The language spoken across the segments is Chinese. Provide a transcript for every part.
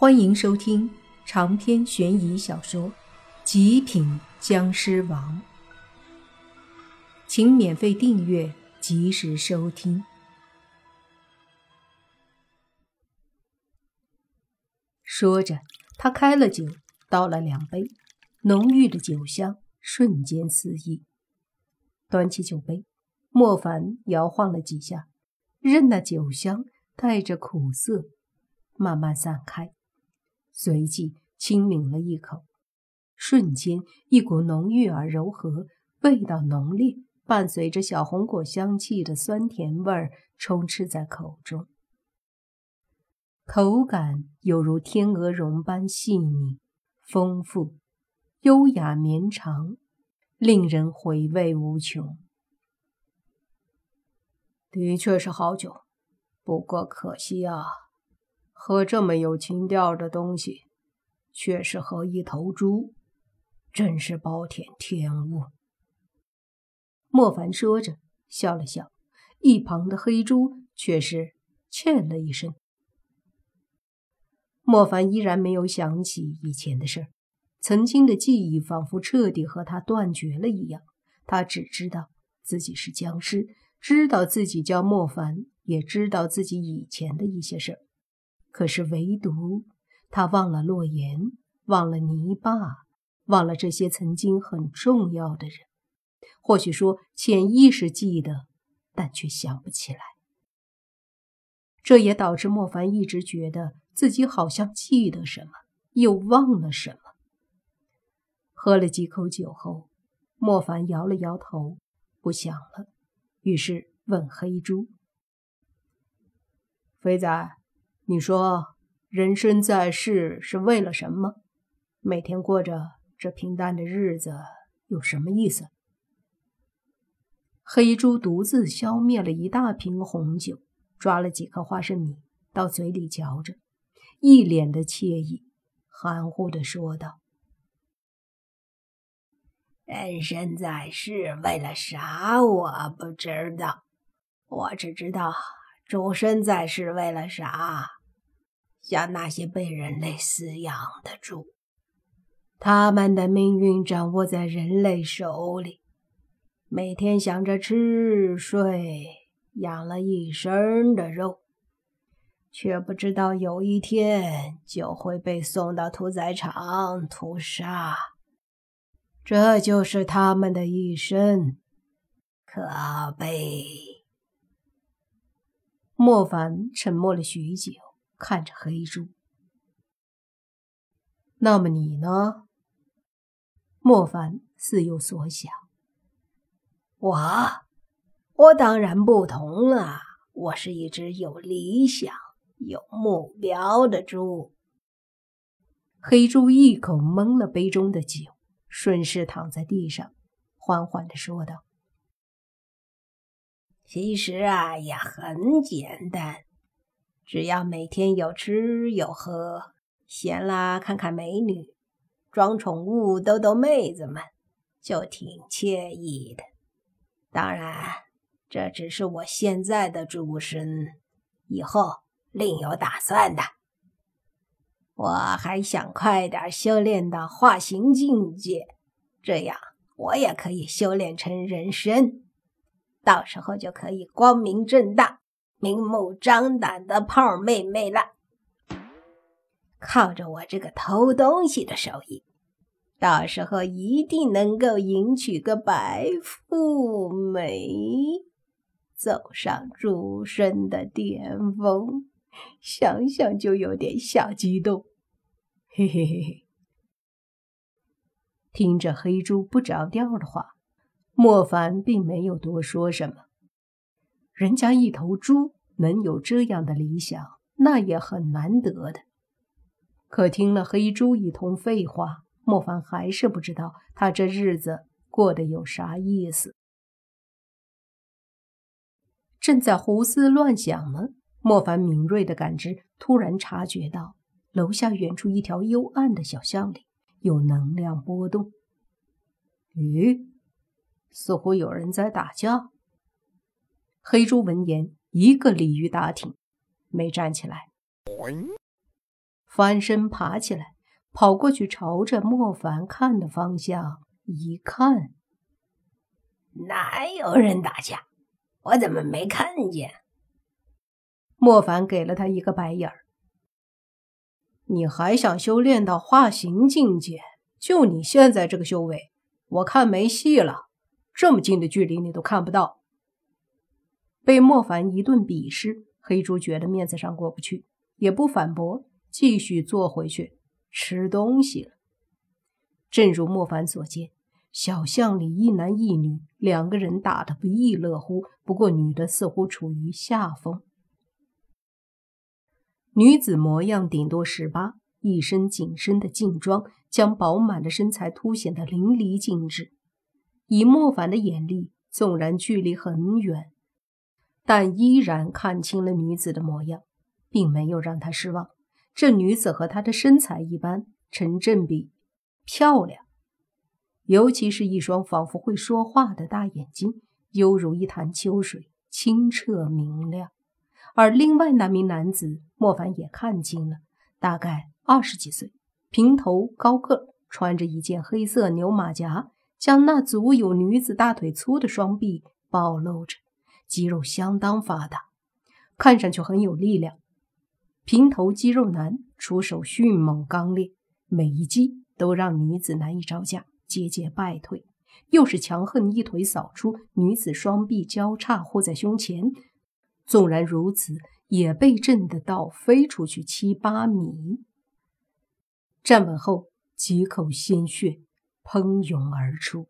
欢迎收听长篇悬疑小说《极品僵尸王》，请免费订阅，及时收听。说着，他开了酒，倒了两杯，浓郁的酒香瞬间四溢。端起酒杯，莫凡摇晃了几下，任那酒香带着苦涩慢慢散开。随即轻抿了一口，瞬间一股浓郁而柔和、味道浓烈、伴随着小红果香气的酸甜味儿充斥在口中，口感犹如天鹅绒般细腻、丰富、优雅绵长，令人回味无穷。的确是好酒，不过可惜啊。喝这么有情调的东西，却是喝一头猪，真是暴殄天物。莫凡说着，笑了笑，一旁的黑猪却是欠了一声。莫凡依然没有想起以前的事儿，曾经的记忆仿佛彻底和他断绝了一样。他只知道自己是僵尸，知道自己叫莫凡，也知道自己以前的一些事儿。可是，唯独他忘了洛言，忘了泥巴，忘了这些曾经很重要的人。或许说，潜意识记得，但却想不起来。这也导致莫凡一直觉得自己好像记得什么，又忘了什么。喝了几口酒后，莫凡摇了摇头，不想了。于是问黑猪：“肥仔。”你说，人生在世是为了什么？每天过着这平淡的日子有什么意思？黑猪独自消灭了一大瓶红酒，抓了几颗花生米到嘴里嚼着，一脸的惬意，含糊的说道：“人生在世为了啥？我不知道，我只知道终身在世为了啥。”像那些被人类饲养的猪，他们的命运掌握在人类手里，每天想着吃睡，养了一身的肉，却不知道有一天就会被送到屠宰场屠杀。这就是他们的一生，可悲。莫凡沉默了许久。看着黑猪，那么你呢？莫凡似有所想。我，我当然不同了。我是一只有理想、有目标的猪。黑猪一口闷了杯中的酒，顺势躺在地上，缓缓的说道：“其实啊，也很简单。”只要每天有吃有喝，闲啦看看美女，装宠物逗逗妹子们，就挺惬意的。当然，这只是我现在的主身，以后另有打算的。我还想快点修炼到化形境界，这样我也可以修炼成人身，到时候就可以光明正大。明目张胆的泡妹妹了，靠着我这个偷东西的手艺，到时候一定能够迎娶个白富美，走上诸生的巅峰。想想就有点小激动，嘿嘿嘿嘿。听着黑猪不着调的话，莫凡并没有多说什么。人家一头猪能有这样的理想，那也很难得的。可听了黑猪一通废话，莫凡还是不知道他这日子过得有啥意思。正在胡思乱想呢，莫凡敏锐的感知突然察觉到楼下远处一条幽暗的小巷里有能量波动。咦，似乎有人在打架。黑猪闻言，一个鲤鱼打挺，没站起来，翻身爬起来，跑过去，朝着莫凡看的方向一看，哪有人打架？我怎么没看见？莫凡给了他一个白眼儿。你还想修炼到化形境界？就你现在这个修为，我看没戏了。这么近的距离你都看不到。被莫凡一顿鄙视，黑猪觉得面子上过不去，也不反驳。继续坐回去吃东西了。正如莫凡所见，小巷里一男一女两个人打得不亦乐乎。不过女的似乎处于下风。女子模样顶多十八，一身紧身的劲装将饱满的身材凸显得淋漓尽致。以莫凡的眼力，纵然距离很远，但依然看清了女子的模样，并没有让他失望。这女子和她的身材一般，成正比，漂亮。尤其是一双仿佛会说话的大眼睛，犹如一潭秋水，清澈明亮。而另外那名男子，莫凡也看清了，大概二十几岁，平头高个，穿着一件黑色牛马甲，将那足有女子大腿粗的双臂暴露着，肌肉相当发达，看上去很有力量。平头肌肉男出手迅猛刚烈，每一击都让女子难以招架，节节败退。又是强横一腿扫出，女子双臂交叉护在胸前，纵然如此，也被震得倒飞出去七八米。站稳后，几口鲜血喷涌而出。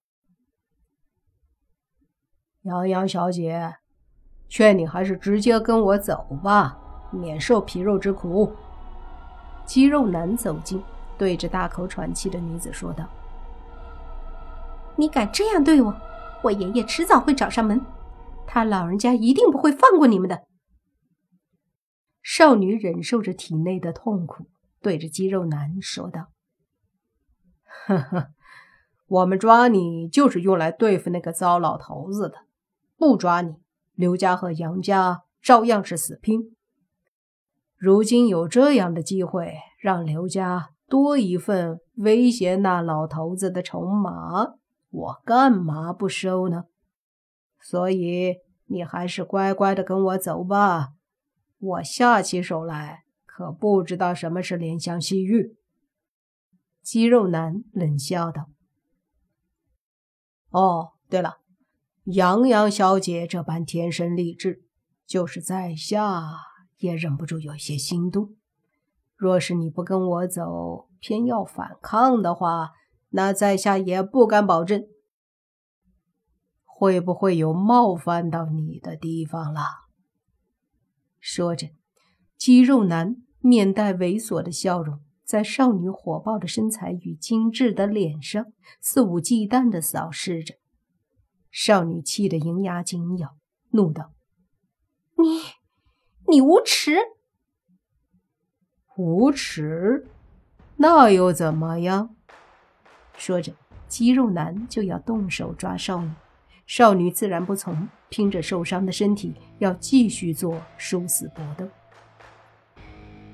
杨洋小姐，劝你还是直接跟我走吧。免受皮肉之苦。肌肉男走近，对着大口喘气的女子说道：“你敢这样对我，我爷爷迟早会找上门，他老人家一定不会放过你们的。”少女忍受着体内的痛苦，对着肌肉男说道：“ 呵呵，我们抓你就是用来对付那个糟老头子的，不抓你，刘家和杨家照样是死拼。”如今有这样的机会，让刘家多一份威胁那老头子的筹码，我干嘛不收呢？所以你还是乖乖的跟我走吧。我下起手来可不知道什么是怜香惜玉。肌肉男冷笑道：“哦，对了，杨洋小姐这般天生丽质，就是在下。”也忍不住有些心动。若是你不跟我走，偏要反抗的话，那在下也不敢保证会不会有冒犯到你的地方了。说着，肌肉男面带猥琐的笑容，在少女火爆的身材与精致的脸上肆无忌惮地扫视着。少女气得银牙紧咬，怒道：“你！”你无耻！无耻？那又怎么样？说着，肌肉男就要动手抓少女，少女自然不从，拼着受伤的身体要继续做殊死搏斗。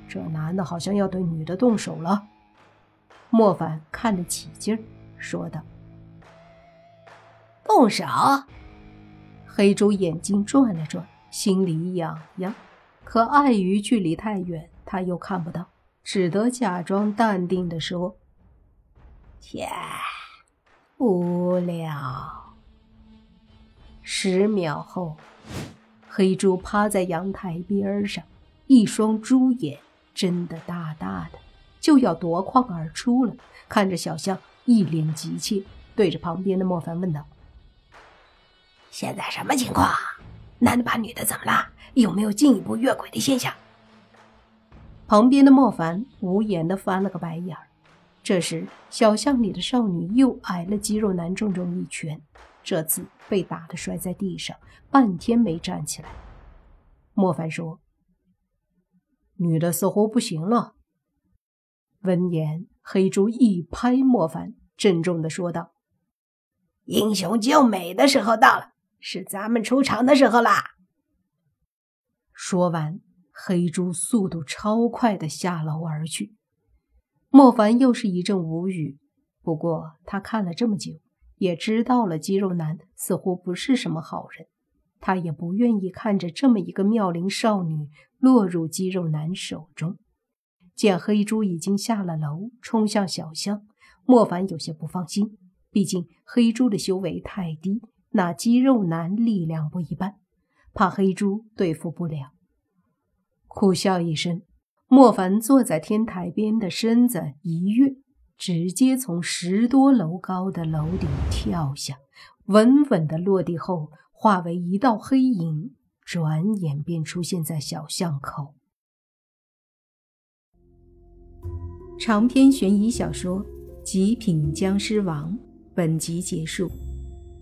这男的好像要对女的动手了。莫凡看得起劲儿，说道：“动手？”黑猪眼睛转了转，心里痒痒。可碍于距离太远，他又看不到，只得假装淡定地说：“切，无聊。”十秒后，黑猪趴在阳台边上，一双猪眼睁得大大的，就要夺眶而出了。看着小象，一脸急切，对着旁边的莫凡问道：“现在什么情况？男的把女的怎么了？”有没有进一步越轨的现象？旁边的莫凡无言的翻了个白眼儿。这时，小巷里的少女又挨了肌肉男重重一拳，这次被打得摔在地上，半天没站起来。莫凡说：“女的似乎不行了。”闻言，黑猪一拍莫凡，郑重的说道：“英雄救美的时候到了，是咱们出场的时候啦！”说完，黑猪速度超快的下楼而去，莫凡又是一阵无语。不过他看了这么久，也知道了肌肉男似乎不是什么好人，他也不愿意看着这么一个妙龄少女落入肌肉男手中。见黑猪已经下了楼，冲向小巷，莫凡有些不放心。毕竟黑猪的修为太低，那肌肉男力量不一般，怕黑猪对付不了。苦笑一声，莫凡坐在天台边的身子一跃，直接从十多楼高的楼顶跳下，稳稳的落地后化为一道黑影，转眼便出现在小巷口。长篇悬疑小说《极品僵尸王》。本集结束，